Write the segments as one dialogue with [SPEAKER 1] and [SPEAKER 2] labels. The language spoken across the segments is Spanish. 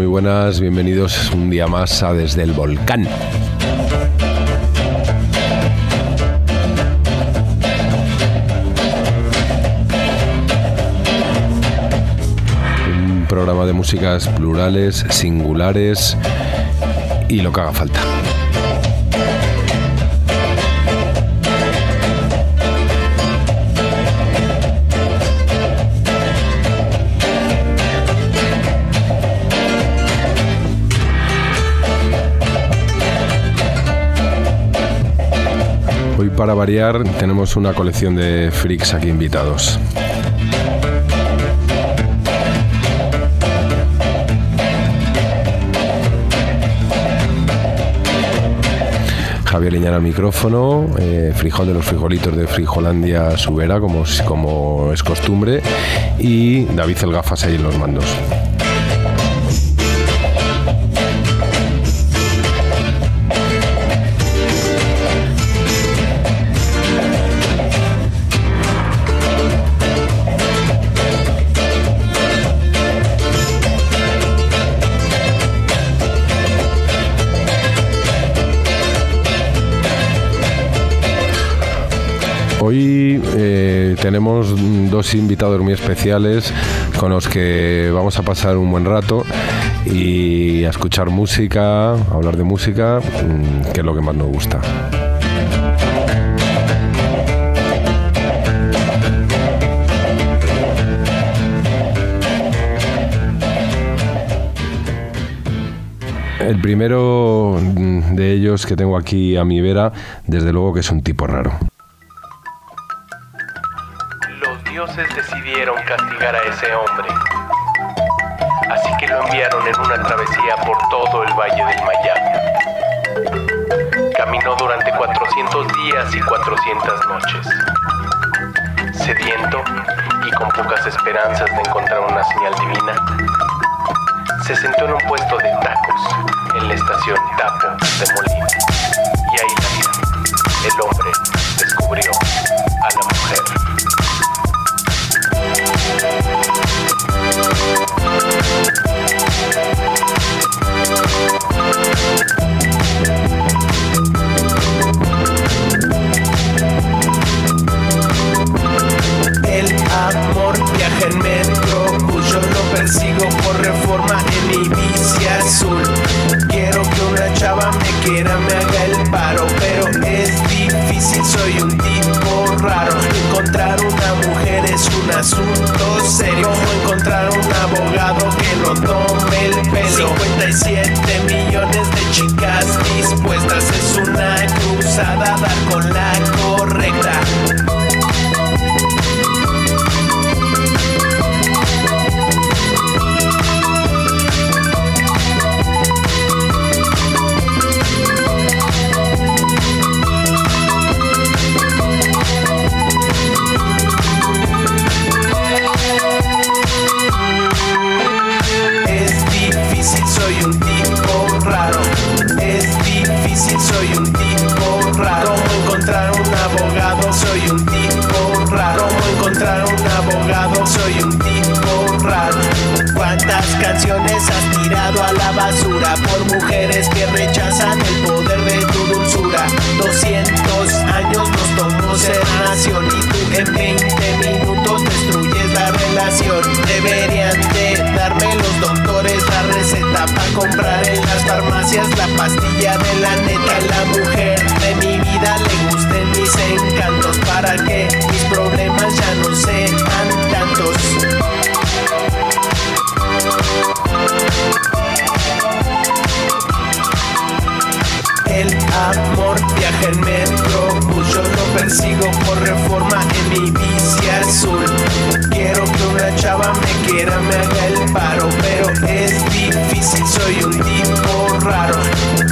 [SPEAKER 1] muy buenas, bienvenidos un día más a Desde el Volcán. Un programa de músicas plurales, singulares y lo que haga falta. Para variar, tenemos una colección de freaks aquí invitados. Javier Liñana al micrófono, eh, Frijol de los frijolitos de Frijolandia Subera, como, como es costumbre, y David El Gafas ahí en los mandos. Hoy eh, tenemos dos invitados muy especiales con los que vamos a pasar un buen rato y a escuchar música, hablar de música, mm, que es lo que más nos gusta. El primero mm, de ellos que tengo aquí a mi vera, desde luego que es un tipo raro.
[SPEAKER 2] Castigar a ese hombre. Así que lo enviaron en una travesía por todo el valle del Miami. Caminó durante 400 días y 400 noches. Sediento y con pocas esperanzas de encontrar una señal divina, se sentó en un puesto de tacos en la estación Tapo de Molina. Y ahí el hombre descubrió a la mujer.
[SPEAKER 3] El amor viaja en metro, yo lo persigo por reforma en mi bici azul. Quiero que una chava me quiera, me haga el paro, pero es difícil, soy un tipo raro. Encontrar una mujer es un asunto cruzada dar con por mujeres que rechazan el poder de tu dulzura. 200 años nos tomó ser nación y tú en 20 minutos destruyes la relación. Deberían de darme los doctores la receta para comprar en las farmacias la pastilla de la neta. La mujer de mi vida le gusten mis encantos para que mis problemas ya no sean tantos. Amor viaja en yo lo persigo por reforma en mi bici azul. Quiero que una chava me quiera, me haga el paro, pero es difícil, soy un tipo raro.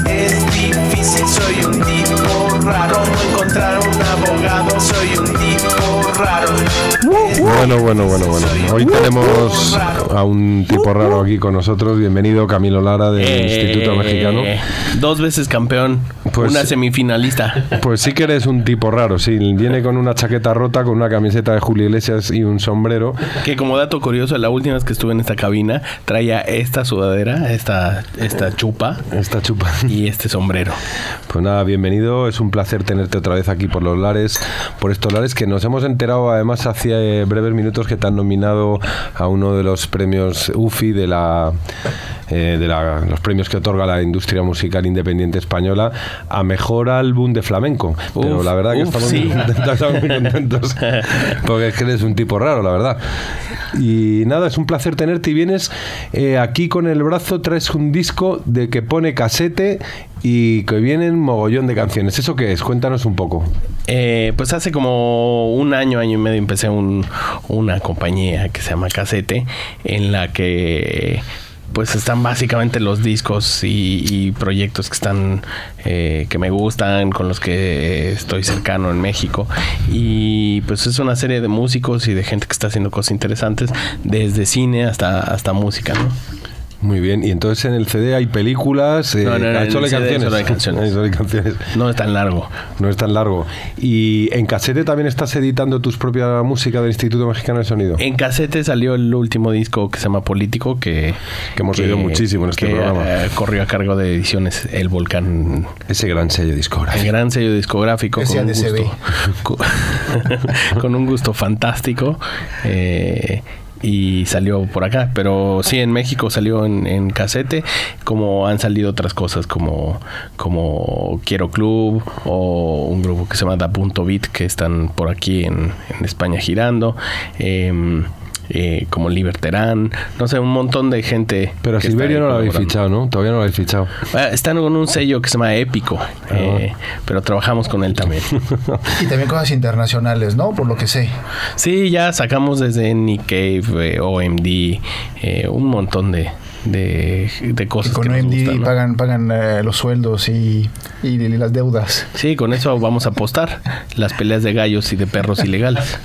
[SPEAKER 3] Es difícil, soy un tipo raro. Como encontrar un abogado, soy un tipo raro.
[SPEAKER 1] Bueno, bueno, bueno, bueno. Hoy tenemos a un tipo raro aquí con nosotros. Bienvenido, Camilo Lara del Instituto
[SPEAKER 4] Eh,
[SPEAKER 1] Mexicano.
[SPEAKER 4] Dos veces campeón,
[SPEAKER 1] Pues-
[SPEAKER 4] una semifinalista.
[SPEAKER 1] Pues sí que eres un tipo raro, sí. Viene con una chaqueta rota, con una camiseta de Julio Iglesias y un sombrero.
[SPEAKER 4] Que como dato curioso, la última vez que estuve en esta cabina, traía esta sudadera, esta, esta chupa
[SPEAKER 1] Está chupa.
[SPEAKER 4] y este sombrero.
[SPEAKER 1] Pues nada, bienvenido. Es un placer tenerte otra vez aquí por los lares, por estos lares que nos hemos enterado además hace breves minutos que te han nominado a uno de los premios UFI de la eh, de la- los premios que otorga la industria musical independiente española a mejor álbum de flamenco. Pero la verdad que estamos,
[SPEAKER 4] sí.
[SPEAKER 1] muy contentos, estamos muy contentos porque es que eres un tipo raro, la verdad. Y nada, es un placer tenerte y vienes eh, aquí con el brazo, traes un disco de que pone casete y que vienen mogollón de canciones. ¿Eso qué es? Cuéntanos un poco.
[SPEAKER 4] Eh, pues hace como un año, año y medio empecé un- una compañía que se llama Casete, en la que pues están básicamente los discos y, proyectos que están eh, que me gustan, con los que estoy cercano en México. Y pues es una serie de músicos y de gente que está haciendo cosas interesantes, desde cine hasta, hasta música, ¿no?
[SPEAKER 1] Muy bien. Y entonces en el CD hay películas, eh,
[SPEAKER 4] No, no, no,
[SPEAKER 1] solo hay
[SPEAKER 4] el
[SPEAKER 1] canciones.
[SPEAKER 4] solo hay canciones.
[SPEAKER 1] Ahí solo hay canciones.
[SPEAKER 4] No es tan largo.
[SPEAKER 1] No es tan largo. Y en casete también estás editando tus propia música del Instituto Mexicano de Sonido.
[SPEAKER 4] En casete salió el último disco que se llama Político, que,
[SPEAKER 1] Que hemos oído muchísimo en este
[SPEAKER 4] que,
[SPEAKER 1] programa.
[SPEAKER 4] eh, corrió a cargo de ediciones El Volcán,
[SPEAKER 1] Ese gran sello
[SPEAKER 4] el
[SPEAKER 1] discográfico.
[SPEAKER 4] gran sello discográfico con un, gusto, con, con un gusto fantástico. eh, y salió por acá, pero sí en México salió en, en casete, como han salido otras cosas como, como Quiero Club o un grupo que se llama Da Punto Beat que están por aquí en, en España girando. em, eh, como Liberterán, no sé, un montón de gente.
[SPEAKER 1] Pero Silverio no lo habéis fichado, ¿no? Todavía no lo habéis fichado.
[SPEAKER 4] Ah, Están con un sello que se llama Épico, eh, pero trabajamos con él también.
[SPEAKER 5] Y también cosas internacionales, ¿no? Por lo que sé.
[SPEAKER 4] Sí, ya sacamos desde Nick Cave, eh, OMD, eh, un montón de, de, cosas
[SPEAKER 5] con
[SPEAKER 4] que nos gustan, ¿no?
[SPEAKER 5] pagan, pagan eh, los sueldos y, y las deudas.
[SPEAKER 4] Sí, con eso vamos a apostar las peleas de gallos y de perros ilegales.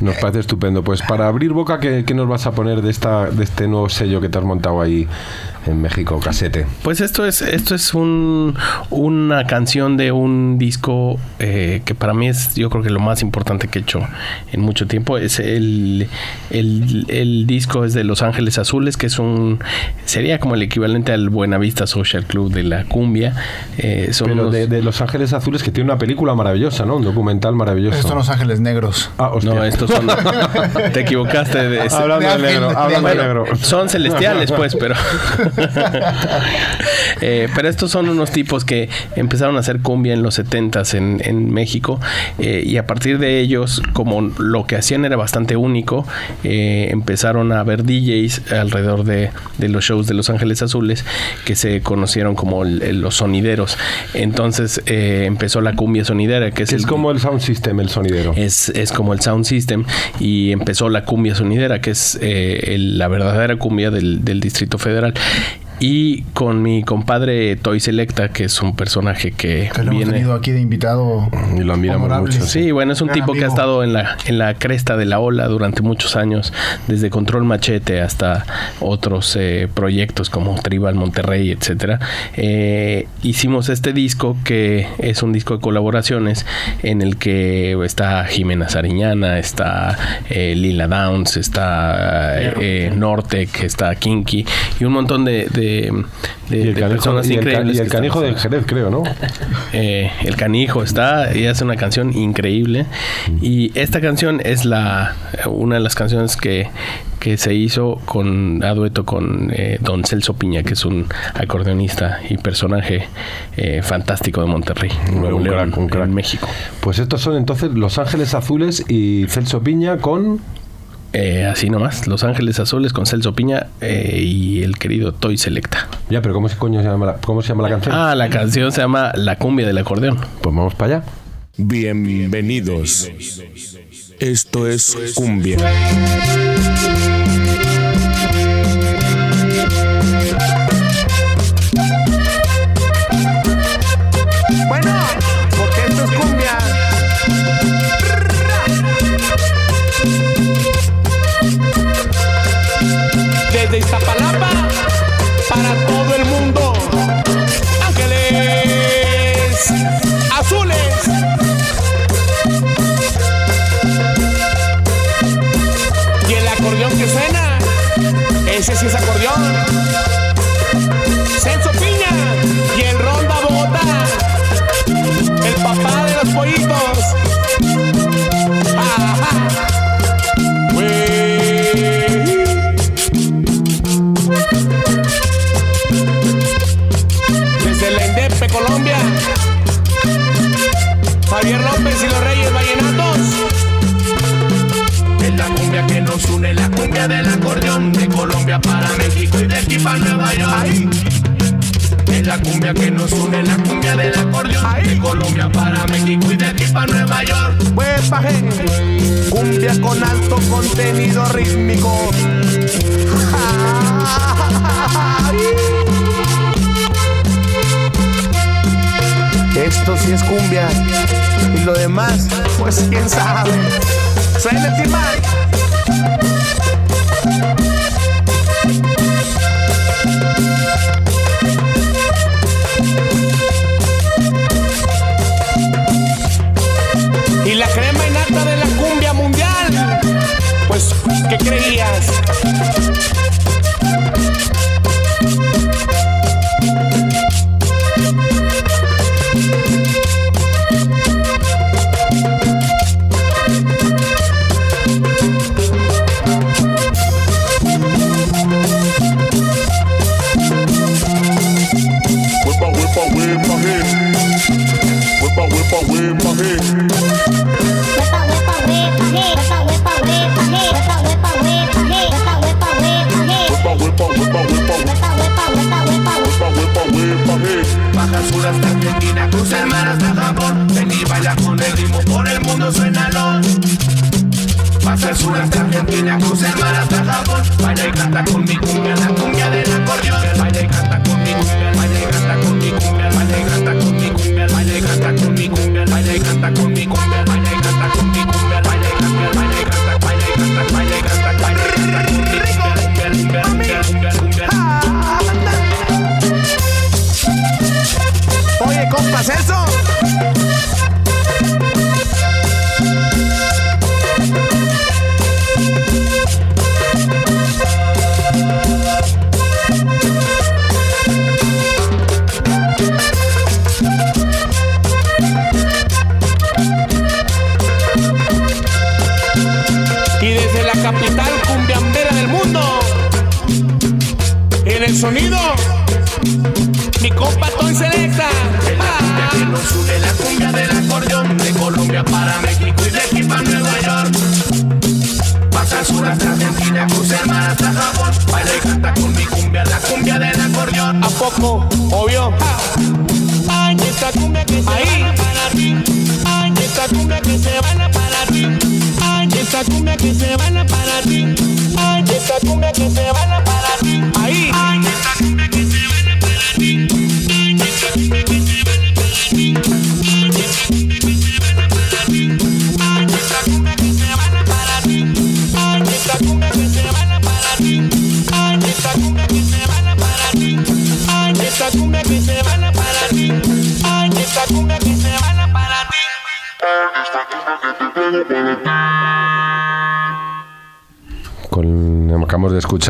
[SPEAKER 1] Nos parece estupendo. Pues para abrir boca, ¿qué, qué nos vas a poner de esta de este nuevo sello que te has montado ahí en México, Casete?
[SPEAKER 4] Pues esto es esto es un, una canción de un disco eh, que para mí es yo creo que lo más importante que he hecho en mucho tiempo. Es el, el, el disco es de Los Ángeles Azules, que es un sería como el equivalente al Buenavista Social Club de la cumbia. Eh, son
[SPEAKER 1] Pero
[SPEAKER 4] unos-
[SPEAKER 1] de, de Los Ángeles Azules, que tiene una película maravillosa, ¿no? Un documental maravilloso.
[SPEAKER 5] Estos son los ángeles negros.
[SPEAKER 1] Ah, hostia.
[SPEAKER 4] No, estos son. te equivocaste. De,
[SPEAKER 1] Hablando
[SPEAKER 5] de
[SPEAKER 1] de negro,
[SPEAKER 5] de
[SPEAKER 1] hablando de negro.
[SPEAKER 4] son celestiales, pues, pero. Eh, pero estos son unos tipos que empezaron a hacer cumbia en los 70s en, en México. eh, y a partir de ellos, como lo que hacían era bastante único, eh, empezaron a ver DJs alrededor de, de los shows de Los Ángeles Azules que se conocieron como el- el- los sonideros. Entonces eh, empezó la cumbia sonidera, que es,
[SPEAKER 1] es
[SPEAKER 4] el-
[SPEAKER 1] como el sound system, el sonidero.
[SPEAKER 4] es, es como el sound system y empezó la cumbia sonidera, que es eh, la verdadera cumbia del, del Distrito Federal. Y con mi compadre Toy Selecta, que es un personaje que,
[SPEAKER 5] Que lo hemos
[SPEAKER 4] viene...
[SPEAKER 5] tenido aquí de invitado.
[SPEAKER 1] Y lo admiramos
[SPEAKER 5] honorable.
[SPEAKER 1] mucho.
[SPEAKER 4] Sí, bueno, es un
[SPEAKER 5] Gran
[SPEAKER 4] tipo que ha estado en la, en la cresta de la ola durante muchos años, desde Control Machete hasta otros eh, proyectos como Tribal Monterrey, etcétera. Eh, hicimos este disco que es un disco de colaboraciones en el que está Jimena Sariñana, está eh, Lila Downs, está eh, Nortec, está Kinky y un montón de, de, de-
[SPEAKER 1] Y el
[SPEAKER 4] de
[SPEAKER 1] canijo,
[SPEAKER 4] personas
[SPEAKER 1] y el ca-
[SPEAKER 4] increíbles.
[SPEAKER 1] y el
[SPEAKER 4] que
[SPEAKER 1] canijo
[SPEAKER 4] están
[SPEAKER 1] del Jerez, creo, ¿no?
[SPEAKER 4] eh, el canijo está y hace una canción increíble y esta canción es la una de las canciones que, que se hizo con a dueto con eh, Don Celso Piña que es un acordeonista y personaje eh, fantástico de Monterrey Nuevo
[SPEAKER 1] Un
[SPEAKER 4] León
[SPEAKER 1] crack, un crack.
[SPEAKER 4] en México
[SPEAKER 1] Pues estos son entonces Los Ángeles Azules y Celso Piña con...
[SPEAKER 4] Eh, así nomás, Los Ángeles Azules con Celso Piña eh, y el querido Toy Selecta.
[SPEAKER 6] Ya, pero ¿cómo se, coño se llama la, ¿cómo se llama la ah, canción?
[SPEAKER 4] Ah, la canción se llama La cumbia del acordeón.
[SPEAKER 6] Pues vamos para allá.
[SPEAKER 7] Bienvenidos. Esto es cumbia.
[SPEAKER 8] pasa
[SPEAKER 6] palabra.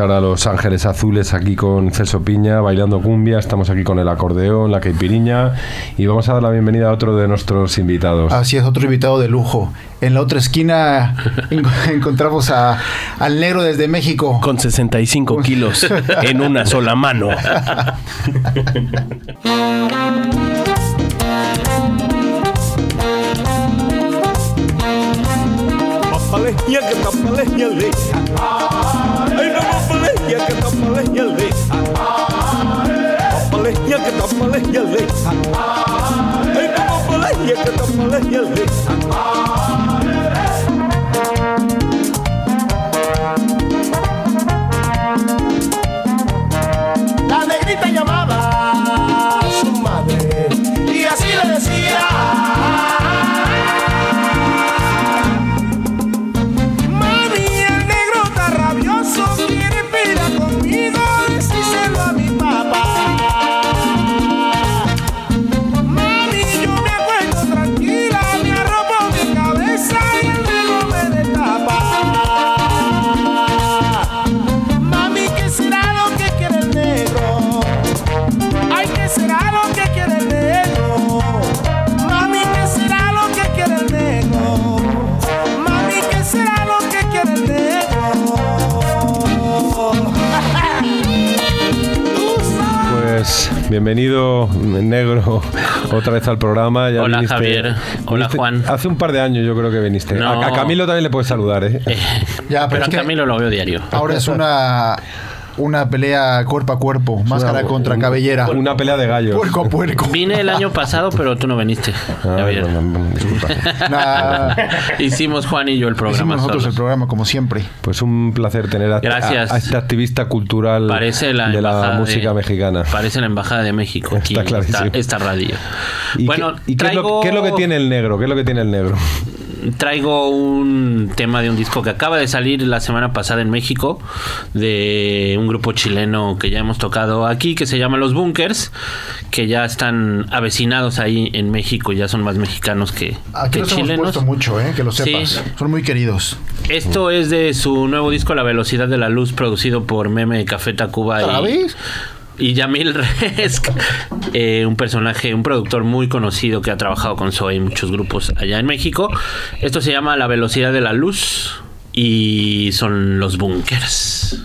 [SPEAKER 6] escuchar a los Ángeles Azules aquí con Celso Piña, bailando cumbia, estamos aquí con el acordeón, la caipiriña y vamos a dar la bienvenida a otro de nuestros invitados.
[SPEAKER 5] Así es, otro invitado de lujo. En la otra esquina en, encontramos a, al negro desde México.
[SPEAKER 4] Con 65 kilos en una sola mano.
[SPEAKER 9] papaleña, que papaleña le
[SPEAKER 10] que
[SPEAKER 11] tapa
[SPEAKER 7] leña bienvenido, negro, otra vez al programa. Ya
[SPEAKER 12] Hola, Javier. Hola, Juan.
[SPEAKER 7] Hace un par de años yo creo que viniste.
[SPEAKER 12] No.
[SPEAKER 7] A, a Camilo también le puedes saludar, ¿eh?
[SPEAKER 5] Ya, pero
[SPEAKER 12] Pero
[SPEAKER 5] es
[SPEAKER 12] a
[SPEAKER 5] que
[SPEAKER 12] Camilo lo veo diario.
[SPEAKER 5] ahora es una, una pelea cuerpo a cuerpo, máscara
[SPEAKER 7] Una-
[SPEAKER 5] contra
[SPEAKER 7] un-
[SPEAKER 5] cabellera.
[SPEAKER 7] Una pelea de gallos.
[SPEAKER 5] Puerco a puerco.
[SPEAKER 12] Vine el año pasado, pero tú no viniste.
[SPEAKER 7] Ah, bueno, bueno, disculpa.
[SPEAKER 5] Nah,
[SPEAKER 12] Hicimos Juan y yo el programa
[SPEAKER 5] hicimos nosotros
[SPEAKER 12] solos.
[SPEAKER 5] el programa como siempre.
[SPEAKER 7] Pues un placer tener a,
[SPEAKER 12] Gracias.
[SPEAKER 7] a- a este activista cultural
[SPEAKER 12] Parece la
[SPEAKER 7] de la música
[SPEAKER 12] de-
[SPEAKER 7] mexicana.
[SPEAKER 12] Parece la embajada de México. Aquí,
[SPEAKER 7] Está clarísimo.
[SPEAKER 12] esta, esta radio.
[SPEAKER 7] ¿Y,
[SPEAKER 12] bueno,
[SPEAKER 7] qué, y qué es lo, qué es lo que tiene el negro? ¿Qué es lo que tiene el negro?
[SPEAKER 12] Traigo un tema de un disco que acaba de salir la semana pasada en México de un grupo chileno que ya hemos tocado aquí que se llama Los Bunkers que ya están avecinados ahí en México ya son más mexicanos que,
[SPEAKER 5] Aquí
[SPEAKER 12] que
[SPEAKER 5] los hemos
[SPEAKER 12] chilenos
[SPEAKER 5] puesto mucho, ¿eh? que lo
[SPEAKER 12] Sí.
[SPEAKER 5] sepas. Son muy queridos.
[SPEAKER 12] Esto es de su nuevo disco La Velocidad de la Luz, producido por Meme Café Tacuba
[SPEAKER 5] ¿Otra
[SPEAKER 12] y,
[SPEAKER 5] vez?
[SPEAKER 12] Y Yamil Resk, eh, un personaje, un productor muy conocido que ha trabajado con Zoe y muchos grupos allá en México. Esto se llama La Velocidad de la Luz y son los bunkers.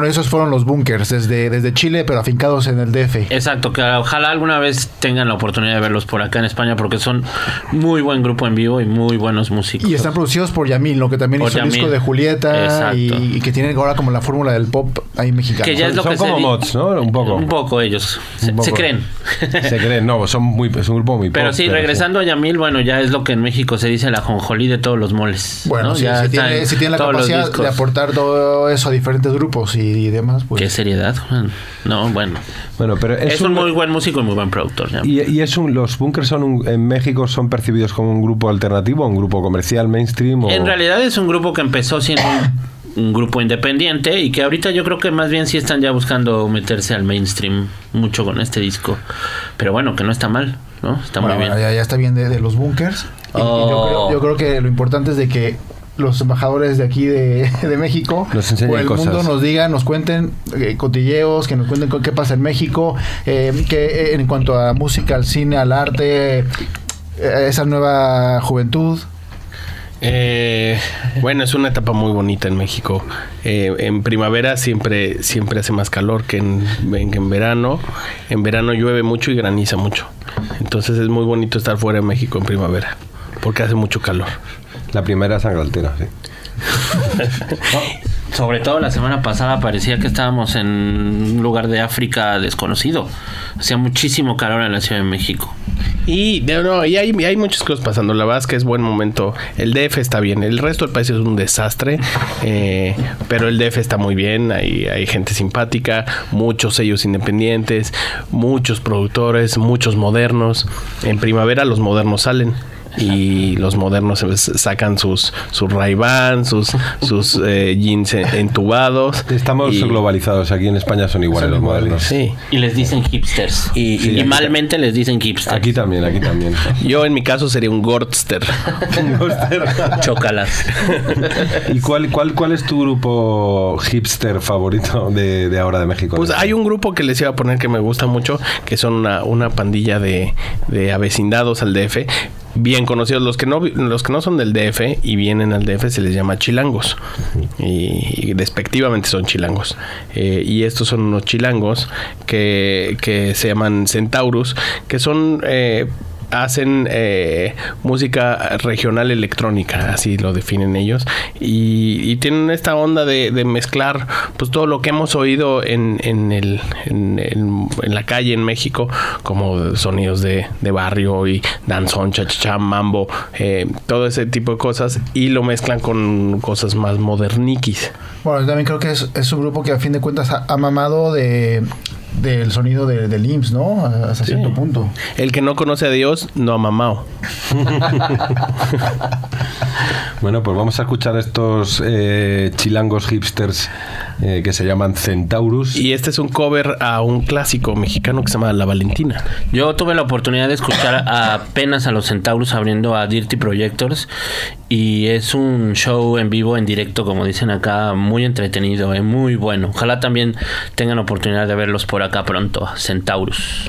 [SPEAKER 5] Bueno, esos fueron los bunkers desde, desde Chile, pero afincados en el DF.
[SPEAKER 13] Exacto, que ojalá alguna vez tengan la oportunidad de verlos por acá en España porque son muy buen grupo en vivo y muy buenos músicos.
[SPEAKER 5] Y están producidos por Yamil, ¿no? que también
[SPEAKER 13] Por
[SPEAKER 5] hizo el disco de Julieta y, y que tienen ahora como la fórmula del pop ahí mexicano.
[SPEAKER 13] Que ya es lo
[SPEAKER 1] Son
[SPEAKER 13] que
[SPEAKER 1] como
[SPEAKER 13] se di-
[SPEAKER 1] mods, ¿no? Un poco.
[SPEAKER 13] Un poco ellos. Se,
[SPEAKER 1] Un poco.
[SPEAKER 13] se creen.
[SPEAKER 1] Se creen, no, son muy, es un grupo muy
[SPEAKER 13] Pero
[SPEAKER 1] pop,
[SPEAKER 13] sí, regresando a Yamil, bueno, ya es lo que en México se dice la jonjolí de todos los moles.
[SPEAKER 5] Bueno,
[SPEAKER 13] ¿no?
[SPEAKER 5] sí,
[SPEAKER 13] Ya
[SPEAKER 5] si, tiene,
[SPEAKER 13] en
[SPEAKER 5] si tiene la capacidad de aportar todo eso a diferentes grupos y, y demás, pues...
[SPEAKER 13] Qué seriedad, Juan. No, bueno.
[SPEAKER 1] Bueno, pero es,
[SPEAKER 13] Es, un muy buen músico y muy buen productor. ya.
[SPEAKER 1] Y, y es un, los bunkers son un- en México son percibidos como un grupo alternativo, un grupo comercial, mainstream. O...
[SPEAKER 13] En realidad es un grupo que empezó siendo un, un grupo independiente y que ahorita yo creo que más bien sí están ya buscando meterse al mainstream mucho con este disco. Pero bueno, que no está mal, ¿no? Está
[SPEAKER 5] Bueno,
[SPEAKER 13] muy bien.
[SPEAKER 5] bueno, ya, ya está bien de, de los bunkers. Y- y yo,
[SPEAKER 13] Oh.
[SPEAKER 5] creo, yo creo que lo importante es de que los embajadores de aquí de, de México
[SPEAKER 1] Nos enseñen
[SPEAKER 5] por el
[SPEAKER 1] cosas.
[SPEAKER 5] mundo nos digan, nos cuenten eh, cotilleos, que nos cuenten qué pasa en México, eh, que eh, en cuanto a música, al cine, al arte, eh, esa nueva juventud.
[SPEAKER 4] Eh, bueno, es una etapa muy bonita en México. Eh, en primavera siempre, siempre hace más calor que en, en- que en verano. En verano llueve mucho y graniza mucho. Entonces es muy bonito estar fuera de México en primavera, porque hace mucho calor.
[SPEAKER 1] La primera es Altera, sí.
[SPEAKER 13] Sobre todo la semana pasada parecía que estábamos en un lugar de África desconocido. Hacía muchísimo calor en la Ciudad de México.
[SPEAKER 4] Y, no, no, y hay, hay muchas cosas pasando. La verdad es que es buen momento. El DF está bien. El resto del país es un desastre. eh, pero el DF está muy bien. Hay, hay gente simpática, muchos sellos independientes, muchos productores, muchos modernos. En primavera los modernos salen. Y los modernos sacan sus sus ray sus, sus eh, jeans en- entubados.
[SPEAKER 1] Estamos
[SPEAKER 4] Y-
[SPEAKER 1] globalizados. Aquí en España son iguales
[SPEAKER 5] Son
[SPEAKER 1] los
[SPEAKER 5] iguales.
[SPEAKER 1] modernos.
[SPEAKER 4] Sí.
[SPEAKER 13] Y les dicen hipsters.
[SPEAKER 4] Y-
[SPEAKER 13] Y,
[SPEAKER 4] y-
[SPEAKER 13] malmente les dicen hipsters.
[SPEAKER 1] Aquí también, aquí también.
[SPEAKER 4] Yo en mi caso sería un Gortster.
[SPEAKER 13] Chócalas.
[SPEAKER 1] ¿Y cuál, cuál, cuál es tu grupo hipster favorito de, de ahora de México?
[SPEAKER 4] Pues hay un grupo que les iba a poner que me gusta mucho, que son una, una pandilla de, de avecindados al DF, bien conocidos. Los que no los que no son del DF y vienen al DF se les llama chilangos. Y, y despectivamente son chilangos. Eh, y estos son unos chilangos que, que se llaman Centaurus, que son... eh, hacen eh, música regional electrónica, así lo definen ellos, y, y tienen esta onda de, de mezclar pues todo lo que hemos oído en, en, el, en, en- la calle en México, como sonidos de, de barrio y danzón, chachachá, mambo, eh, todo ese tipo de cosas, y lo mezclan con cosas más moderniquis.
[SPEAKER 5] Bueno, yo también creo que es, es un grupo que a fin de cuentas ha, ha mamado de del sonido de- del IMSS, ¿no? Hasta cierto punto.
[SPEAKER 4] El que no conoce a Dios no ha mamado.
[SPEAKER 1] Bueno, pues vamos a escuchar a estos eh, chilangos hipsters eh, que se llaman Centaurus.
[SPEAKER 4] Y este es un cover a un clásico mexicano que se llama La Valentina.
[SPEAKER 13] Yo tuve la oportunidad de escuchar apenas a los Centaurus abriendo a Dirty Projectors y es un show en vivo, en directo, como dicen acá, muy entretenido, eh, muy bueno. Ojalá también tengan oportunidad de verlos por acá pronto, Centaurus.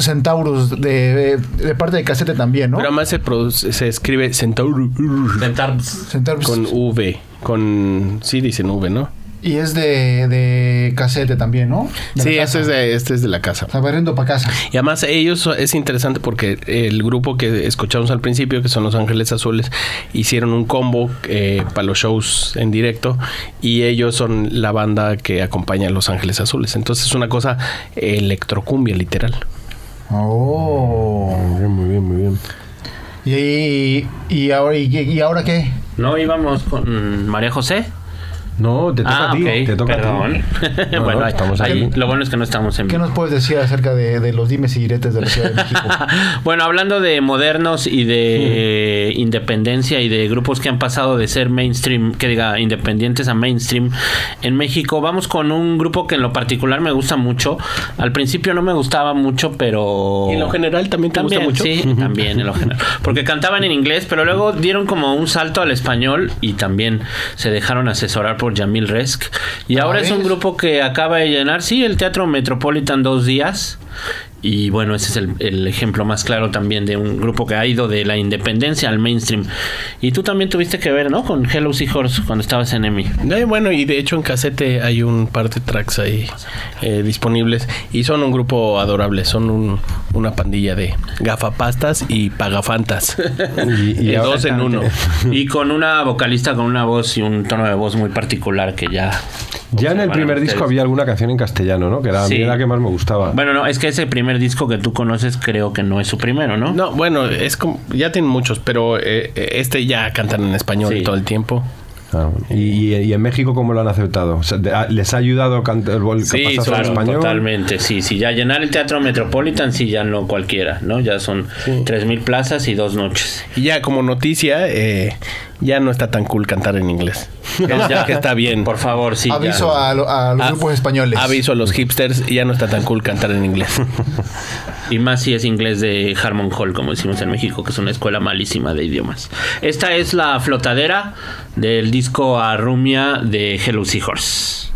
[SPEAKER 5] Centauros de, de parte de Casete también, ¿no?
[SPEAKER 4] Pero además se, produce- se escribe Centaur
[SPEAKER 5] Centauros.
[SPEAKER 4] con V, con sí dicen V, ¿no?
[SPEAKER 5] Y es de, de Casete también, ¿no? De
[SPEAKER 4] Sí, este es de este es de la casa.
[SPEAKER 5] Barriendo para casa.
[SPEAKER 4] Y además ellos es interesante porque el grupo que escuchamos al principio, que son Los Ángeles Azules, hicieron un combo eh, para los shows en directo y ellos son la banda que acompaña a Los Ángeles Azules. Entonces es una cosa electrocumbia literal.
[SPEAKER 5] Oh.
[SPEAKER 1] Muy bien, muy bien, muy bien.
[SPEAKER 5] ¿Y, y, ahora, y, y ahora qué?
[SPEAKER 13] ¿No íbamos con María José?
[SPEAKER 1] No, te toca
[SPEAKER 13] ah,
[SPEAKER 1] a ti.
[SPEAKER 13] ok,
[SPEAKER 1] Te toca
[SPEAKER 13] perdón.
[SPEAKER 1] a ti. No,
[SPEAKER 13] bueno,
[SPEAKER 1] no,
[SPEAKER 13] ahí-
[SPEAKER 1] estamos
[SPEAKER 13] ahí- lo bueno es que no estamos en
[SPEAKER 5] ¿Qué nos puedes decir acerca de, de los dimes y diretes de la Ciudad de México?
[SPEAKER 13] bueno, hablando de modernos y de independencia y de grupos que han pasado de ser mainstream, que diga independientes a mainstream en México, vamos con un grupo que en lo particular me gusta mucho. Al principio no me gustaba mucho, pero
[SPEAKER 4] ¿Y en lo general también te gusta
[SPEAKER 13] También,
[SPEAKER 4] mucho?
[SPEAKER 13] Sí, también en lo general. Porque cantaban en inglés, pero luego dieron como un salto al español y también se dejaron asesorar por Yamil Resk. Y ahora es un grupo que acaba de llenar, sí, el Teatro Metropolitan dos días. Y bueno, ese es el, el ejemplo más claro también de un grupo que ha ido de la independencia al mainstream. Y tú también tuviste que ver, ¿no? Con Hello Seahorse cuando estabas en EMI.
[SPEAKER 4] Eh, bueno, y de hecho en casete hay un par de tracks ahí eh, disponibles y son un grupo adorable, son un- una pandilla de gafapastas y pagafantas.
[SPEAKER 1] Y,
[SPEAKER 4] dos en uno.
[SPEAKER 13] Y con una vocalista con una voz y un tono de voz muy particular que ya...
[SPEAKER 1] Ya en el primer disco había alguna canción en castellano, ¿no? Que era
[SPEAKER 13] Sí.
[SPEAKER 1] la que más me gustaba.
[SPEAKER 13] Bueno, no, es que ese primer disco que tú conoces creo que no es su primero, ¿no?
[SPEAKER 4] No, bueno, es como, ya tienen muchos, pero eh, eh, este ya cantan en español
[SPEAKER 13] Sí.
[SPEAKER 4] todo el tiempo.
[SPEAKER 1] Ah, y, en México cómo lo han aceptado? O sea, de- ah, ¿Les ha ayudado a cantar el vol-
[SPEAKER 4] Sí,
[SPEAKER 13] Claro,
[SPEAKER 1] español?
[SPEAKER 13] totalmente, sí, sí, ya llenar el Teatro Metropolitan, sí, ya no cualquiera, ¿no? Ya son tres mil plazas y dos noches.
[SPEAKER 4] Y ya como noticia, eh, ya no está tan cool cantar en inglés.
[SPEAKER 13] Ya,
[SPEAKER 4] que está bien.
[SPEAKER 13] Por favor, sí.
[SPEAKER 5] Aviso
[SPEAKER 13] ya.
[SPEAKER 5] a, lo- a los
[SPEAKER 4] Ah,
[SPEAKER 5] grupos españoles.
[SPEAKER 4] Aviso a los hipsters, ya no está tan cool cantar en inglés.
[SPEAKER 13] Y más si es inglés de Harmon Hall, como decimos en México, que es una escuela malísima de idiomas. Esta es la flotadera del disco Arrumia de Hello Seahorse.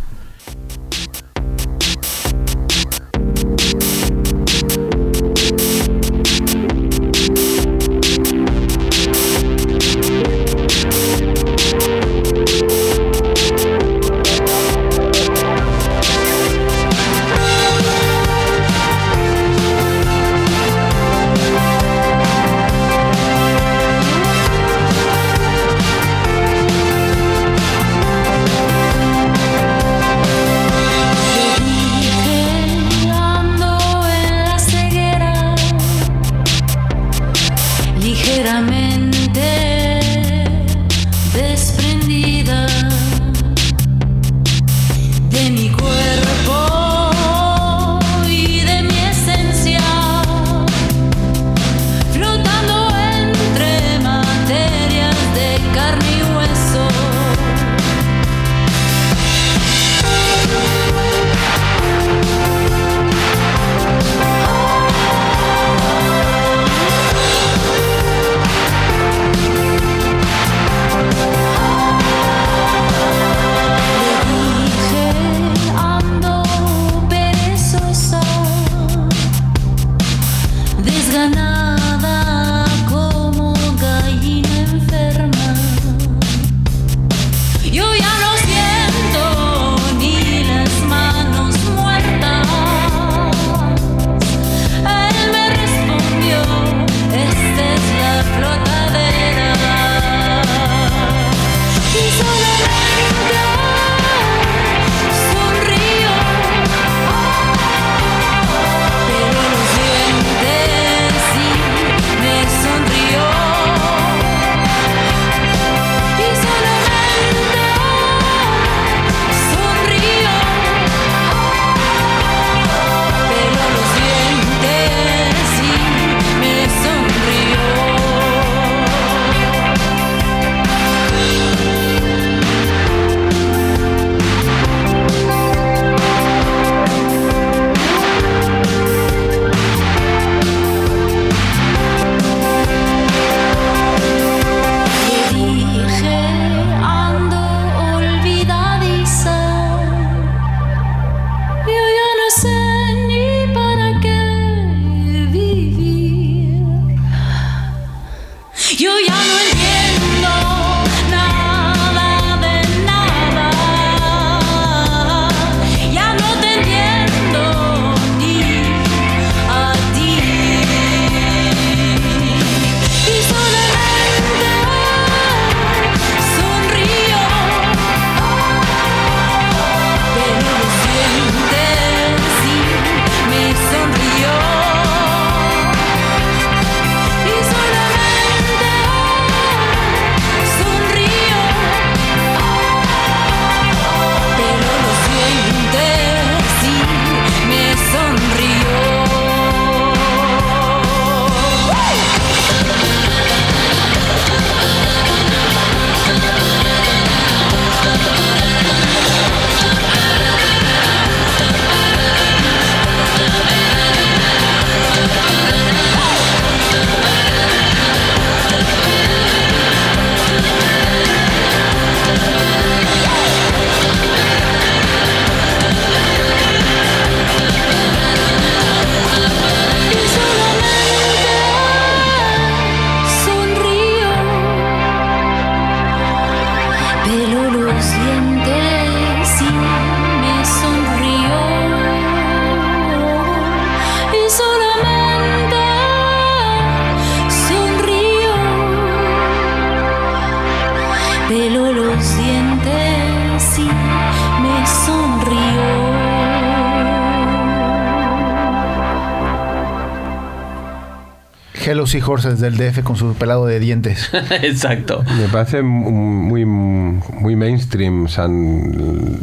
[SPEAKER 5] Seahorses del DF con su pelado de dientes.
[SPEAKER 13] Exacto.
[SPEAKER 1] Me parece muy, muy mainstream. O sea,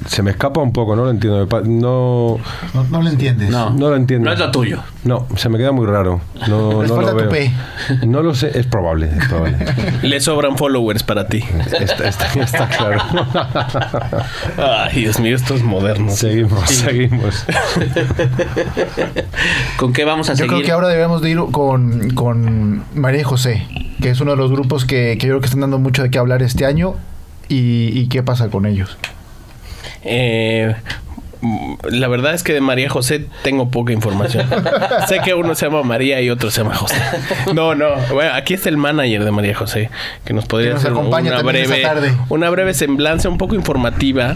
[SPEAKER 1] se me escapa un poco, no lo entiendo. No,
[SPEAKER 5] No, no lo entiendes.
[SPEAKER 13] No.
[SPEAKER 1] no lo entiendo.
[SPEAKER 13] No es lo tuyo.
[SPEAKER 1] No, se me queda muy raro. No,
[SPEAKER 5] Les
[SPEAKER 1] no
[SPEAKER 5] falta
[SPEAKER 1] lo veo. No lo sé, es probable. Es probable.
[SPEAKER 4] Le sobran followers para ti.
[SPEAKER 1] Está, está- está claro.
[SPEAKER 4] Ay, Dios mío, estos modernos.
[SPEAKER 1] seguimos, seguimos.
[SPEAKER 13] ¿Con qué vamos a
[SPEAKER 5] Yo
[SPEAKER 13] seguir?
[SPEAKER 5] creo que ahora debemos de ir con, con María y José, que es uno de los grupos que, que yo creo que están dando mucho de qué hablar este año. ¿Y, y qué pasa con ellos?
[SPEAKER 4] Eh, la verdad es que de María José tengo poca información. sé que uno se llama María y otro se llama José. No, no. Bueno, aquí está el manager de María José, que nos podría
[SPEAKER 5] Que nos
[SPEAKER 4] hacer una breve,
[SPEAKER 5] tarde.
[SPEAKER 4] una breve semblanza un poco informativa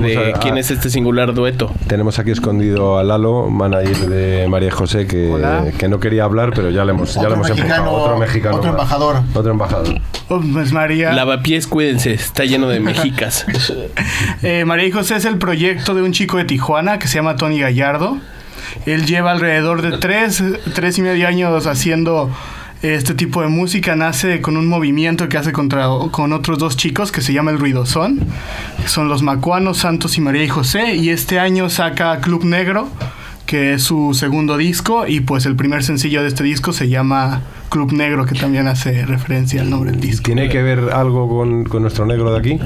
[SPEAKER 4] de
[SPEAKER 1] a-
[SPEAKER 4] quién es este singular dueto.
[SPEAKER 1] Tenemos aquí escondido a Lalo, manager de María José, que, que no quería hablar, pero ya le hemos, ya
[SPEAKER 5] Otro
[SPEAKER 1] le hemos
[SPEAKER 5] mexicano,
[SPEAKER 1] empujado. Otro mexicano.
[SPEAKER 5] otro
[SPEAKER 1] más.
[SPEAKER 5] embajador.
[SPEAKER 1] Otro embajador.
[SPEAKER 14] Oh, Pues María,
[SPEAKER 4] Lavapiés, cuídense, está lleno de mexicas.
[SPEAKER 14] eh, María José es el proyecto de un chico de Tijuana que se llama Tony Gallardo. Él lleva alrededor de tres, tres y medio años haciendo este tipo de música. Nace con un movimiento que hace contra, con otros dos chicos que se llama El Ruidosón, que son los Macuanos, Santos y María y José. Y este año saca Club Negro, que es su segundo disco. Y pues el primer sencillo de este disco se llama Club Negro, que también hace referencia al nombre del disco.
[SPEAKER 1] ¿Tiene que ver algo con, con nuestro negro de aquí?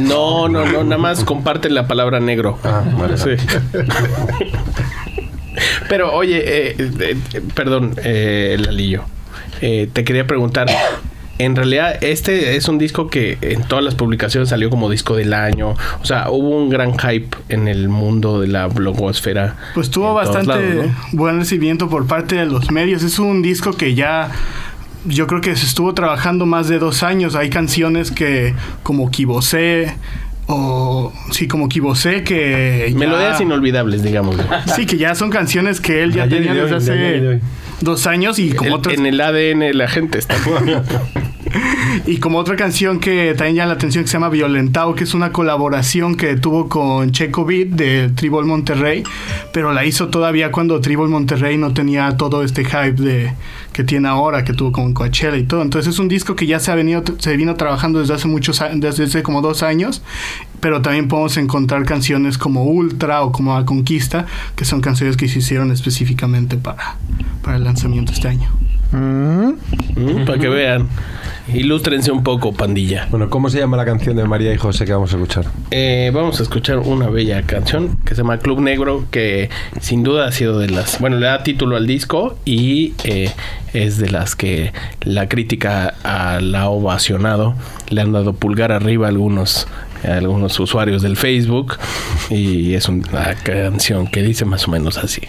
[SPEAKER 4] No, no, no, nada más comparte la palabra negro.
[SPEAKER 1] Ah, vale.
[SPEAKER 4] Sí. Pero oye, eh, eh, eh, perdón, eh, Lalillo. Eh, te quería preguntar. En realidad, este es un disco que en todas las publicaciones salió como disco del año. O sea, hubo un gran hype en el mundo de la blogosfera.
[SPEAKER 14] Pues tuvo bastante
[SPEAKER 4] lados, ¿no?
[SPEAKER 14] buen recibimiento por parte de los medios. Es un disco que ya yo creo que se estuvo trabajando más de dos años. Hay canciones que como Kibosé o sí como Kibosé que ya-
[SPEAKER 4] Melodías inolvidables, digamos.
[SPEAKER 14] sí que ya son canciones que él ya
[SPEAKER 1] ayer
[SPEAKER 14] tenía
[SPEAKER 1] de
[SPEAKER 14] desde
[SPEAKER 1] hoy, de ayer y de hoy.
[SPEAKER 14] hace dos años y como
[SPEAKER 4] El-
[SPEAKER 14] otras
[SPEAKER 4] en el ADN de la gente está.
[SPEAKER 14] Y como otra canción que también llama la atención que se llama Violentao, que es una colaboración que tuvo con Checo Beat de Tribal Monterrey, pero la hizo todavía cuando Tribal Monterrey no tenía todo este hype de que tiene ahora, que tuvo con Coachella y todo. Entonces es un disco que ya se ha venido se vino trabajando desde hace muchos a- desde como dos años, pero también podemos encontrar canciones como Ultra o como La Conquista, que son canciones que se hicieron específicamente para, para el lanzamiento este año.
[SPEAKER 5] Mm.
[SPEAKER 4] Mm, Para que vean. Ilústrense un poco, pandilla.
[SPEAKER 1] Bueno, ¿cómo se llama la canción de María y José que vamos a escuchar?
[SPEAKER 4] Eh, vamos a escuchar una bella canción que se llama Club Negro, que sin duda ha sido de las... Bueno, le da título al disco y eh, es de las que la crítica a la ha ovacionado. Le han dado pulgar arriba a algunos, a algunos usuarios del Facebook y es una canción que dice más o menos así.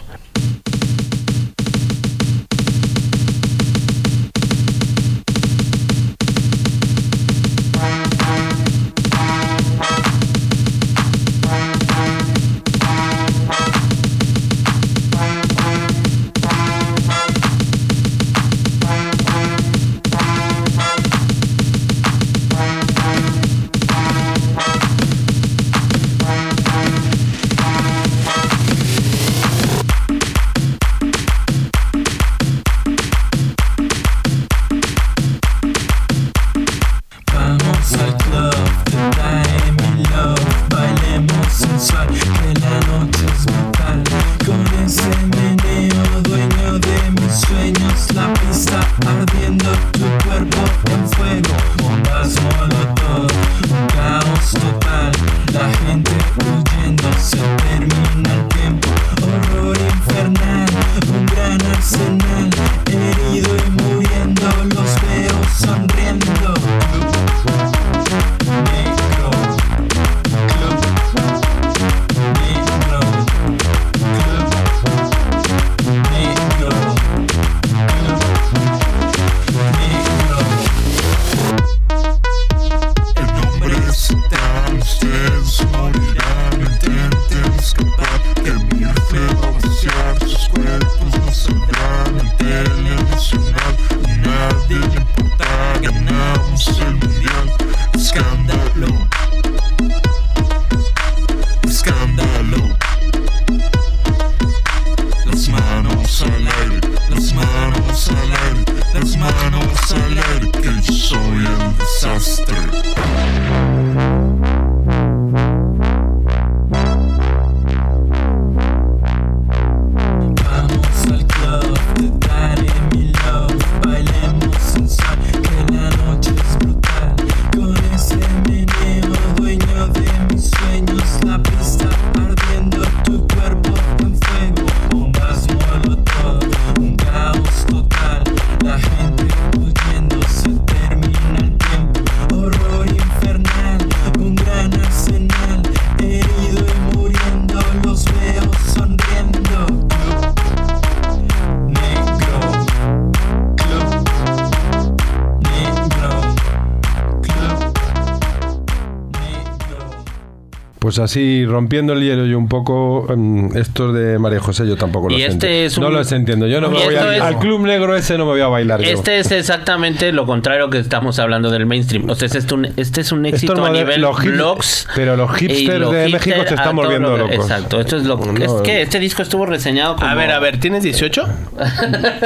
[SPEAKER 1] Pues así, rompiendo el hielo y un poco, mm, estos de María José yo tampoco los
[SPEAKER 13] este
[SPEAKER 1] entiendo.
[SPEAKER 13] es un-
[SPEAKER 1] No los entiendo. Yo no me voy a,
[SPEAKER 13] es-
[SPEAKER 1] al club negro ese no me voy a bailar yo.
[SPEAKER 13] Este es exactamente lo contrario que estamos hablando del mainstream. O sea, este es un, este es un éxito a nivel
[SPEAKER 1] los hip-
[SPEAKER 13] blogs.
[SPEAKER 1] pero los hipsters
[SPEAKER 13] los
[SPEAKER 1] de México se están volviendo
[SPEAKER 13] lo-
[SPEAKER 1] locos.
[SPEAKER 13] Exacto. Esto es lo
[SPEAKER 1] No,
[SPEAKER 13] es que este disco estuvo reseñado como
[SPEAKER 4] A ver, a ver, ¿tienes 18?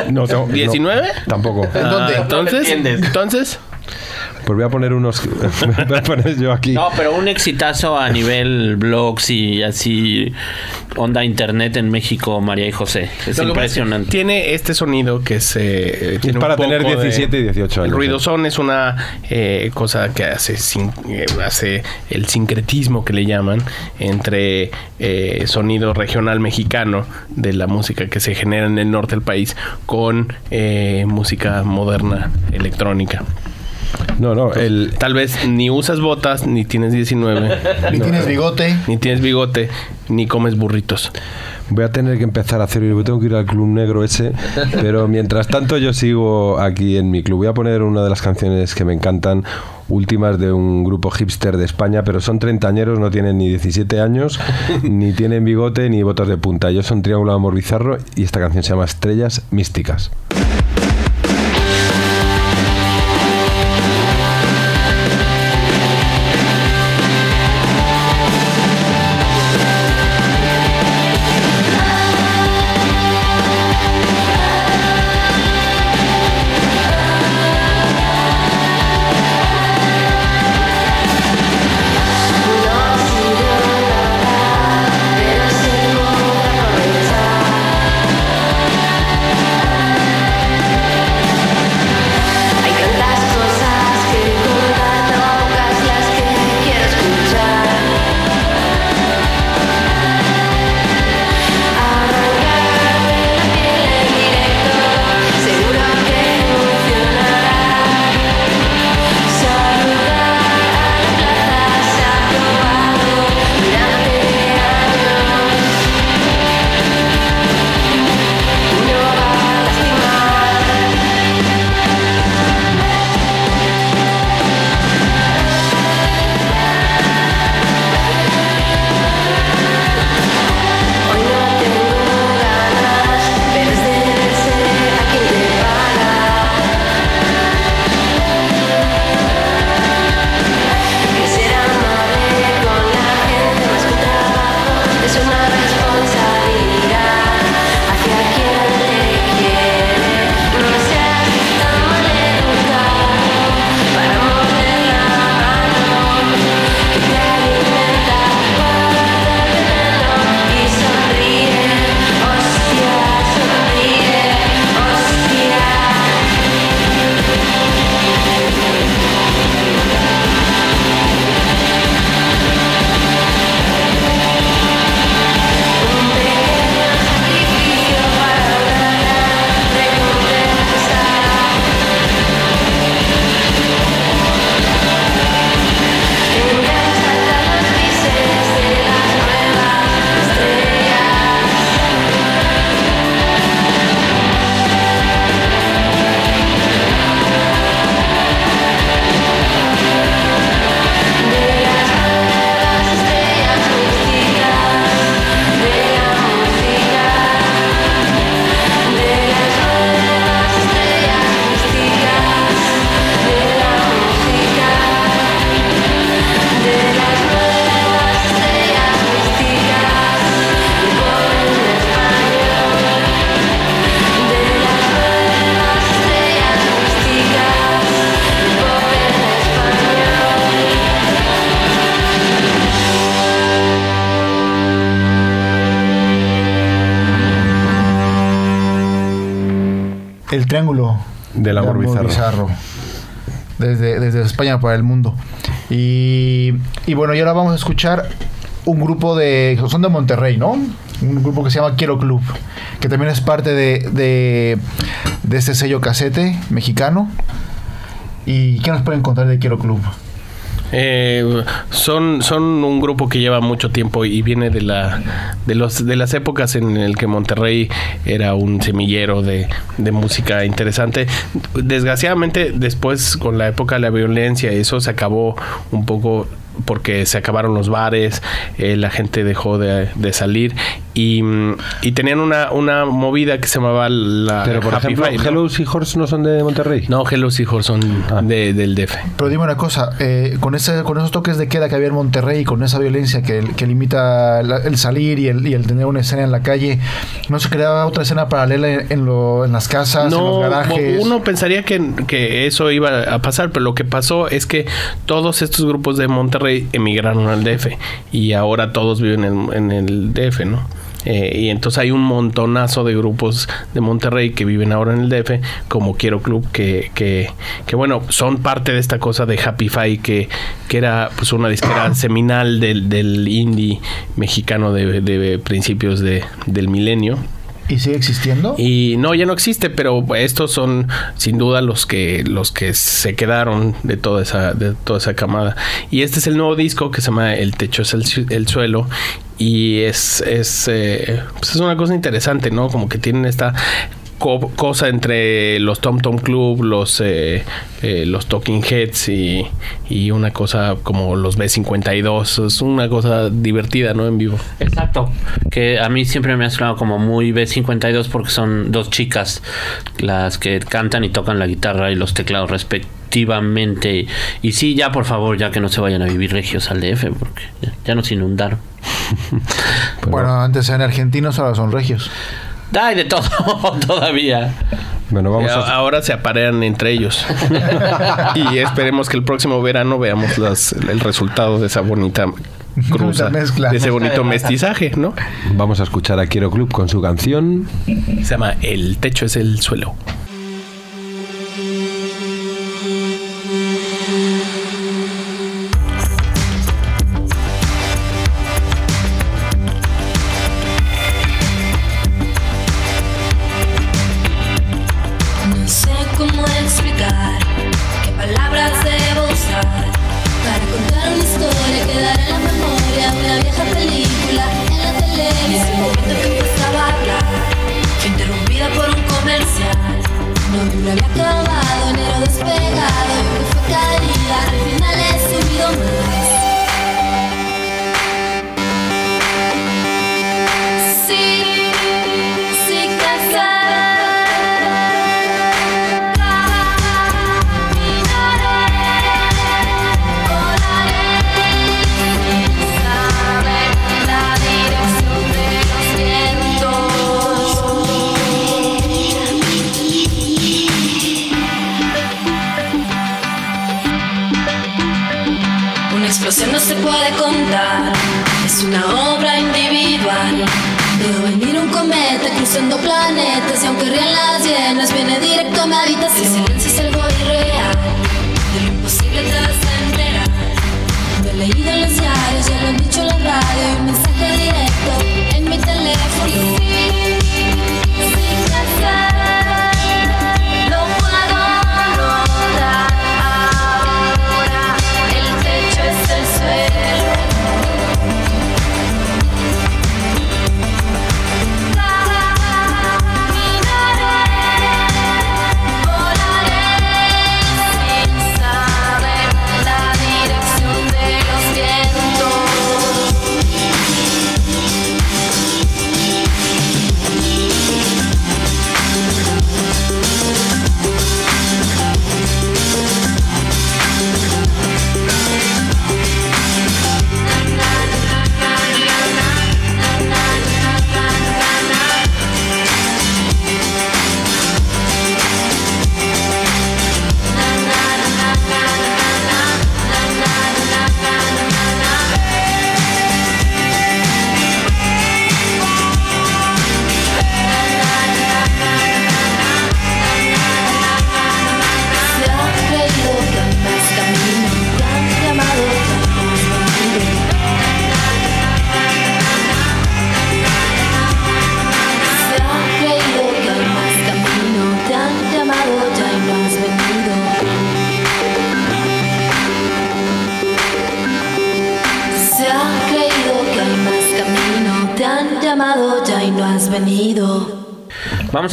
[SPEAKER 1] No, tengo- no,
[SPEAKER 4] ¿19?
[SPEAKER 1] tampoco.
[SPEAKER 4] Ah,
[SPEAKER 13] ¿Dónde?
[SPEAKER 4] entonces,
[SPEAKER 13] lo entiendes.
[SPEAKER 4] entonces,
[SPEAKER 1] Pues voy a poner unos. voy a poner yo aquí.
[SPEAKER 13] No, pero un exitazo a nivel blogs y así onda internet en México, María y José. Es
[SPEAKER 4] es
[SPEAKER 13] impresionante.
[SPEAKER 4] Tiene este sonido que se. tiene
[SPEAKER 1] para
[SPEAKER 4] un poco
[SPEAKER 1] tener
[SPEAKER 4] de-
[SPEAKER 1] 17 y 18 años.
[SPEAKER 4] El ruidosón es una eh, cosa que hace, sin- eh, hace el sincretismo que le llaman entre eh, sonido regional mexicano de la música que se genera en el norte del país con eh, música moderna electrónica.
[SPEAKER 1] No, no, el.
[SPEAKER 4] Tal vez ni usas botas, ni tienes 19.
[SPEAKER 5] Ni
[SPEAKER 4] No.
[SPEAKER 5] tienes bigote.
[SPEAKER 4] Ni tienes bigote, ni comes burritos.
[SPEAKER 1] Voy a tener que empezar a hacer. Tengo que ir al club negro ese. Pero mientras tanto, yo sigo aquí en mi club. Voy a poner una de las canciones que me encantan. Últimas de un grupo hipster de España, pero son treintañeros, no tienen ni 17 años, ni tienen bigote ni botas de punta. Ellos son Triángulo Amor Bizarro y esta canción se llama Estrellas Místicas.
[SPEAKER 5] Para el mundo. Y, y bueno, y ahora vamos a escuchar un grupo de. Son de Monterrey, ¿no? Un grupo que se llama Quiero Club. Que también es parte de, de, de este sello casete mexicano. ¿Y qué nos pueden contar de Quiero Club?
[SPEAKER 4] Eh, son, son un grupo que lleva mucho tiempo y viene de la de los de las épocas en el que Monterrey era un semillero de, de música interesante. Desgraciadamente, después con la época de la violencia, eso se acabó un poco porque se acabaron los bares, eh, la gente dejó de, de salir y, y tenían una, una movida que se llamaba la
[SPEAKER 1] Pero por
[SPEAKER 4] Happy
[SPEAKER 1] ejemplo,
[SPEAKER 4] Five, ¿no?
[SPEAKER 1] Hello Seahorse no son de Monterrey.
[SPEAKER 4] No, Hello Seahorse son de- del DF.
[SPEAKER 5] Pero dime una cosa, eh, con, ese, con esos toques de queda que había en Monterrey, con esa violencia que, que limita la- el salir y el, y el tener una escena en la calle, ¿no se creaba otra escena paralela en, en lo- en las casas, en los garajes?
[SPEAKER 4] uno pensaría que, que eso iba a pasar, pero lo que pasó es que todos estos grupos de Monterrey emigraron al DF y ahora todos viven en, en el DF, ¿no? Eh, y entonces hay un montonazo de grupos de Monterrey que viven ahora en el DF, como Quiero Club, que, que, que bueno, son parte de esta cosa de Happy Five, que, que era pues una disquera seminal del, del indie mexicano de, de principios de, del milenio.
[SPEAKER 5] ¿Y sigue existiendo?
[SPEAKER 4] Y no, ya no existe, pero estos son sin duda los que los que se quedaron de toda esa de toda esa camada. Y este es el nuevo disco que se llama El techo es el, el suelo y es es eh, pues es una cosa interesante, ¿no? Como que tienen esta co- cosa entre los Tom Tom Club, los eh, eh, los Talking Heads y, y una cosa como los B52. Es una cosa divertida, ¿no? En vivo.
[SPEAKER 13] Exacto. Que a mí siempre me ha sonado como muy B52 porque son dos chicas las que cantan y tocan la guitarra y los teclados respectivamente. Y sí, ya por favor, ya que no se vayan a vivir regios al DF porque ya, ya nos inundaron.
[SPEAKER 5] Bueno, antes eran argentinos, ahora son regios.
[SPEAKER 13] Hay de todo todavía.
[SPEAKER 1] Bueno, vamos
[SPEAKER 4] a-. Ahora se aparean entre ellos. y esperemos que el próximo verano veamos las- el resultado de esa bonita cruza,
[SPEAKER 5] mezcla.
[SPEAKER 4] de ese bonito mestizaje, ¿no?
[SPEAKER 1] Vamos a escuchar a Quiero Club con su canción.
[SPEAKER 4] Se llama El techo es el suelo.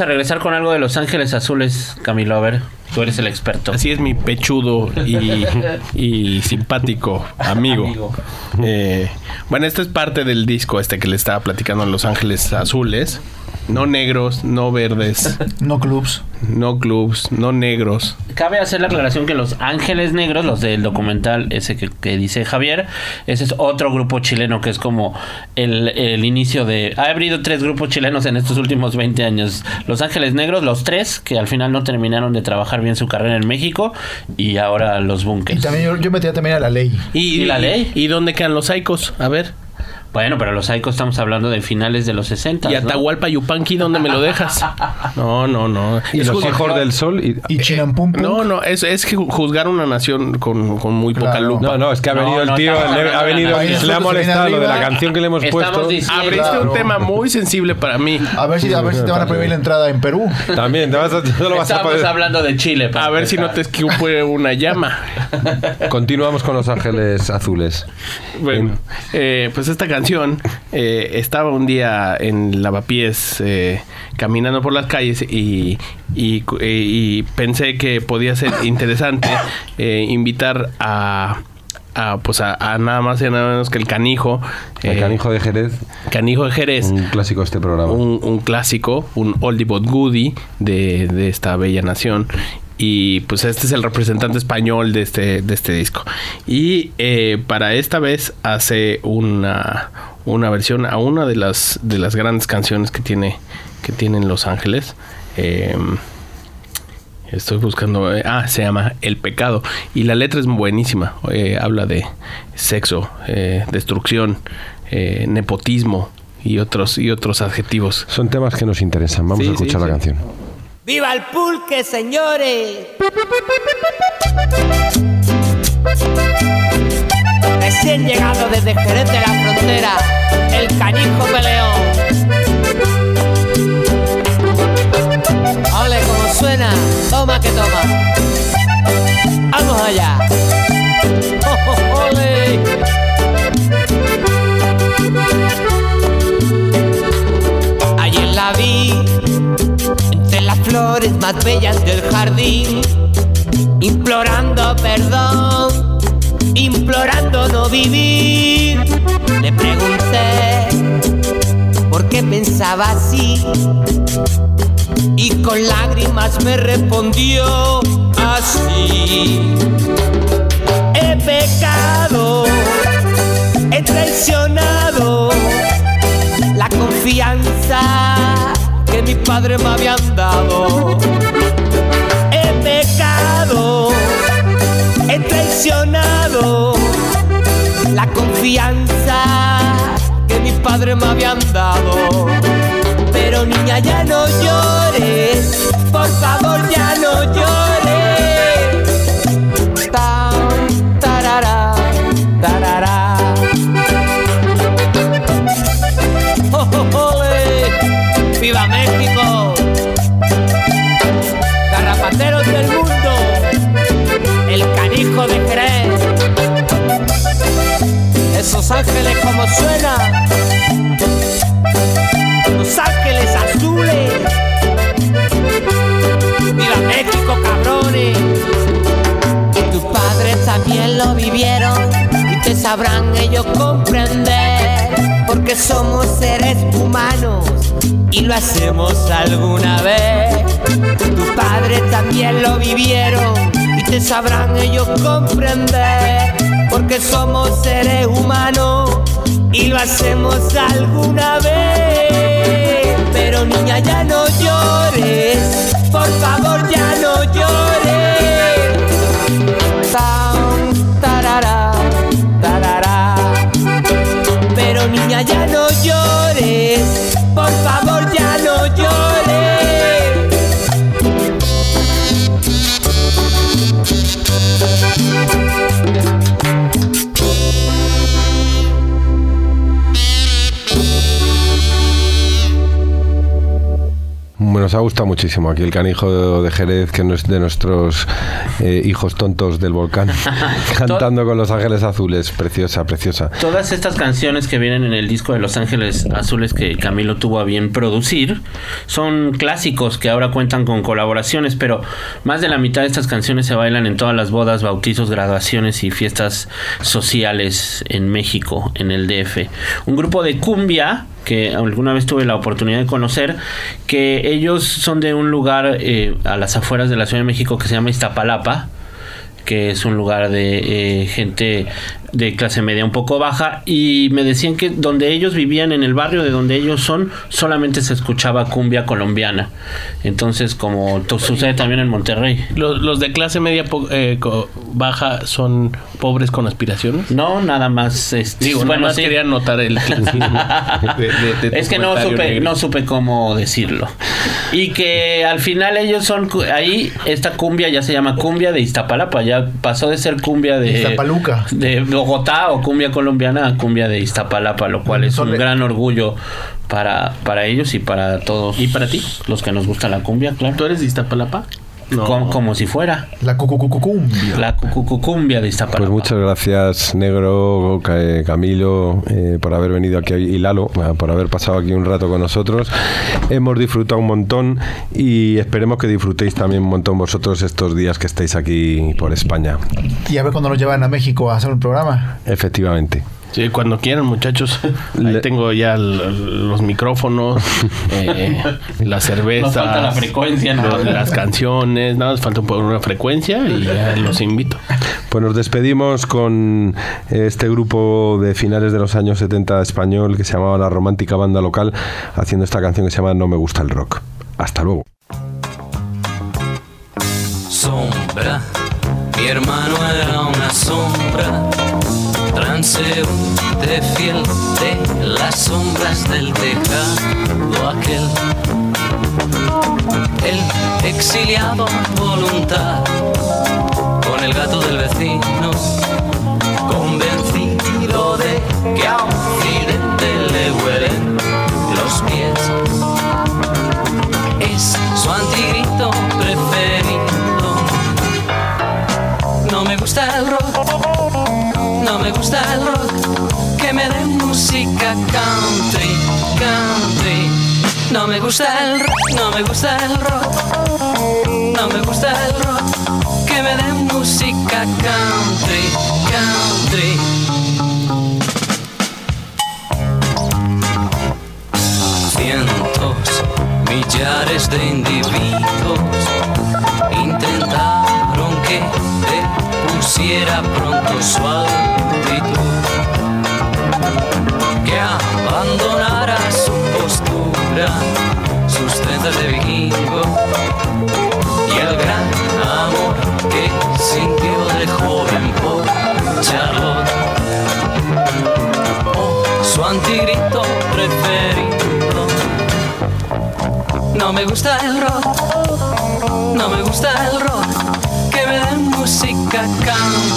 [SPEAKER 15] A
[SPEAKER 13] regresar con algo de Los Ángeles Azules, Camilo. A ver, tú eres el experto.
[SPEAKER 4] Así es mi pechudo y, y simpático amigo.
[SPEAKER 13] Amigo.
[SPEAKER 4] Eh, bueno, esto es parte del disco este que le estaba platicando en Los Ángeles Azules. No negros, no verdes,
[SPEAKER 5] No clubs.
[SPEAKER 4] no clubs, no negros.
[SPEAKER 13] Cabe hacer la aclaración que Los Ángeles Negros, los del documental ese que, que dice Javier, ese es otro grupo chileno que es como el, el inicio de... Ha habido tres grupos chilenos en estos últimos 20 años. Los Ángeles Negros, los tres, que al final no terminaron de trabajar bien su carrera en México, y ahora los
[SPEAKER 5] Y
[SPEAKER 13] Bunkers.
[SPEAKER 5] también yo, yo metía también a la ley.
[SPEAKER 13] ¿Y la ley?
[SPEAKER 4] ¿Y dónde quedan los Saicos? A ver.
[SPEAKER 13] Bueno, pero los Psychos estamos hablando de finales de los 60.
[SPEAKER 4] ¿Y
[SPEAKER 13] ¿no?
[SPEAKER 4] Atahualpa Yupanqui dónde me lo dejas? No, no, no.
[SPEAKER 1] Y
[SPEAKER 4] Es
[SPEAKER 1] los
[SPEAKER 4] juzgar-
[SPEAKER 1] hijos del sol. Y,
[SPEAKER 5] Y Chinampum
[SPEAKER 4] No, no, es, es que juzgar una nación con, con muy poca
[SPEAKER 5] Claro.
[SPEAKER 4] lupa.
[SPEAKER 1] no, no, es que ha
[SPEAKER 13] No,
[SPEAKER 1] venido
[SPEAKER 13] no,
[SPEAKER 1] el tío,
[SPEAKER 13] estamos
[SPEAKER 1] le- ha
[SPEAKER 13] de
[SPEAKER 1] venido, le ha molestado lo de la canción que le hemos
[SPEAKER 13] Estamos
[SPEAKER 1] puesto.
[SPEAKER 13] diciendo-
[SPEAKER 4] Abriste
[SPEAKER 5] Claro.
[SPEAKER 4] un tema muy sensible para mí.
[SPEAKER 5] A ver si, a ver si te van a prohibir la entrada en Perú.
[SPEAKER 1] También, te vas a, no lo vas a
[SPEAKER 13] Estamos
[SPEAKER 1] poder.
[SPEAKER 13] hablando de Chile. para
[SPEAKER 4] A ver si no te escupe una llama.
[SPEAKER 1] Continuamos con Los Ángeles Azules.
[SPEAKER 4] Bueno, eh, pues esta canción eh, estaba un día en Lavapiés eh, caminando por las calles y, y, y pensé que podía ser interesante eh, invitar a, a, pues a, a nada más y nada menos que el canijo.
[SPEAKER 1] El
[SPEAKER 4] eh,
[SPEAKER 1] canijo de Jerez,
[SPEAKER 4] Canijo de Jerez.
[SPEAKER 1] un clásico de este programa.
[SPEAKER 4] un, un clásico, un oldie but goodie de, de esta bella nación. Y pues este es el representante español de este, de este disco. Y eh, para esta vez hace una, una versión a una de las, de las grandes canciones que tiene que tienen Los Ángeles. Eh, Estoy buscando. eh, ah, se llama El Pecado. Y la letra es buenísima. eh, habla de sexo, eh, destrucción, nepotismo y otros, y otros adjetivos.
[SPEAKER 1] Son temas que nos interesan. Vamos
[SPEAKER 4] Sí,
[SPEAKER 1] a escuchar
[SPEAKER 4] sí,
[SPEAKER 1] la
[SPEAKER 4] sí.
[SPEAKER 1] canción.
[SPEAKER 7] ¡Viva el pulque, señores! Recién llegado desde Jerez de la Frontera, el canijo peleón. Ole, como suena, toma que toma. Vamos allá. Flores más bellas del jardín, implorando perdón, implorando no vivir. Le pregunté por qué pensaba así y con lágrimas me respondió así. He pecado, padres me habían dado. He pecado, he traicionado la confianza que mis padres me habían dado. Pero niña, ya no llores, suena, los ángeles azules. ¡Viva México, cabrones! Tus padres también lo vivieron y te sabrán ellos comprender, porque somos seres humanos y lo hacemos alguna vez. Tus padres también lo vivieron y te sabrán ellos comprender, porque somos seres humanos y lo hacemos alguna vez. Pero niña, ya no llores, por favor, ya no llores. Tan, tarara, tarara. Pero niña, ya no llores,
[SPEAKER 1] Nos ha gustado muchísimo aquí el canijo de Jerez, que no es de nuestros eh, hijos tontos del volcán, cantando con los ángeles azules. Preciosa, preciosa.
[SPEAKER 13] Todas estas canciones que vienen en el disco de Los Ángeles Azules que Camilo tuvo a bien producir son clásicos que ahora cuentan con colaboraciones, pero más de la mitad de estas canciones se bailan en todas las bodas, bautizos, graduaciones y fiestas sociales en México, en el DF. Un grupo de cumbia que alguna vez tuve la oportunidad de conocer, que ellos son de un lugar eh, a las afueras de la Ciudad de México que se llama Iztapalapa, que es un lugar de eh, gente de clase media un poco baja y me decían que donde ellos vivían en el barrio de donde ellos son solamente se escuchaba cumbia colombiana entonces como to- sucede también en Monterrey
[SPEAKER 4] Los, los de clase media po- eh, co- baja son pobres con aspiraciones.
[SPEAKER 13] no nada más este,
[SPEAKER 4] Digo,
[SPEAKER 13] bueno,
[SPEAKER 4] nada más
[SPEAKER 13] sí.
[SPEAKER 4] quería notar el de- de-
[SPEAKER 13] es que no supe, no supe cómo decirlo. Y que al final ellos son, cu- ahí esta cumbia ya se llama cumbia de Iztapalapa, ya pasó de ser cumbia de
[SPEAKER 5] Iztapaluca.
[SPEAKER 13] de Bogotá o cumbia colombiana a cumbia de Iztapalapa, lo cual es un gran orgullo para, para ellos y para todos.
[SPEAKER 4] ¿Y para ti?
[SPEAKER 13] Los que nos gusta la cumbia, claro.
[SPEAKER 4] ¿Tú eres de Iztapalapa? No.
[SPEAKER 13] Como, como si fuera
[SPEAKER 5] La cucucucucumbia.
[SPEAKER 13] la cucucucumbia de Iztapalapa.
[SPEAKER 1] Pues muchas gracias, Negro, eh, Camilo, eh, por haber venido aquí y Lalo, eh, por haber pasado aquí un rato con nosotros. Hemos disfrutado un montón y esperemos que disfrutéis también un montón vosotros estos días que estáis aquí por España.
[SPEAKER 5] Y a ver cuando nos llevan a México a hacer un programa.
[SPEAKER 1] Efectivamente.
[SPEAKER 4] Sí, cuando quieran, muchachos. Ahí
[SPEAKER 1] Le-
[SPEAKER 4] tengo ya los micrófonos, eh, las cervezas.
[SPEAKER 13] Nos falta la frecuencia, ¿no?
[SPEAKER 4] las canciones. Nada, más falta un poco una frecuencia y ya los invito.
[SPEAKER 1] Pues nos despedimos con este grupo de finales de los años 70 español que se llamaba La Romántica Banda Local, haciendo esta canción que se llama No me gusta el rock. Hasta luego.
[SPEAKER 16] sombra. Mi hermano era una sombra, transeúnte fiel de las sombras del tejado aquel. El exiliado a voluntad, con el gato del vecino, convencido de que a Occidente gusta el rock, que me den música country, country. No me gusta el rock, no me gusta el rock, no me gusta el rock, que me den música country, country. cientos, millares de individuos intentaron que pusiera pronto su actitud, que abandonara su postura, sus trenzas de vikingo y el gran amor que sintió de joven por Charlotte su antigrito preferido. No me gusta el rock, no me gusta el rock, que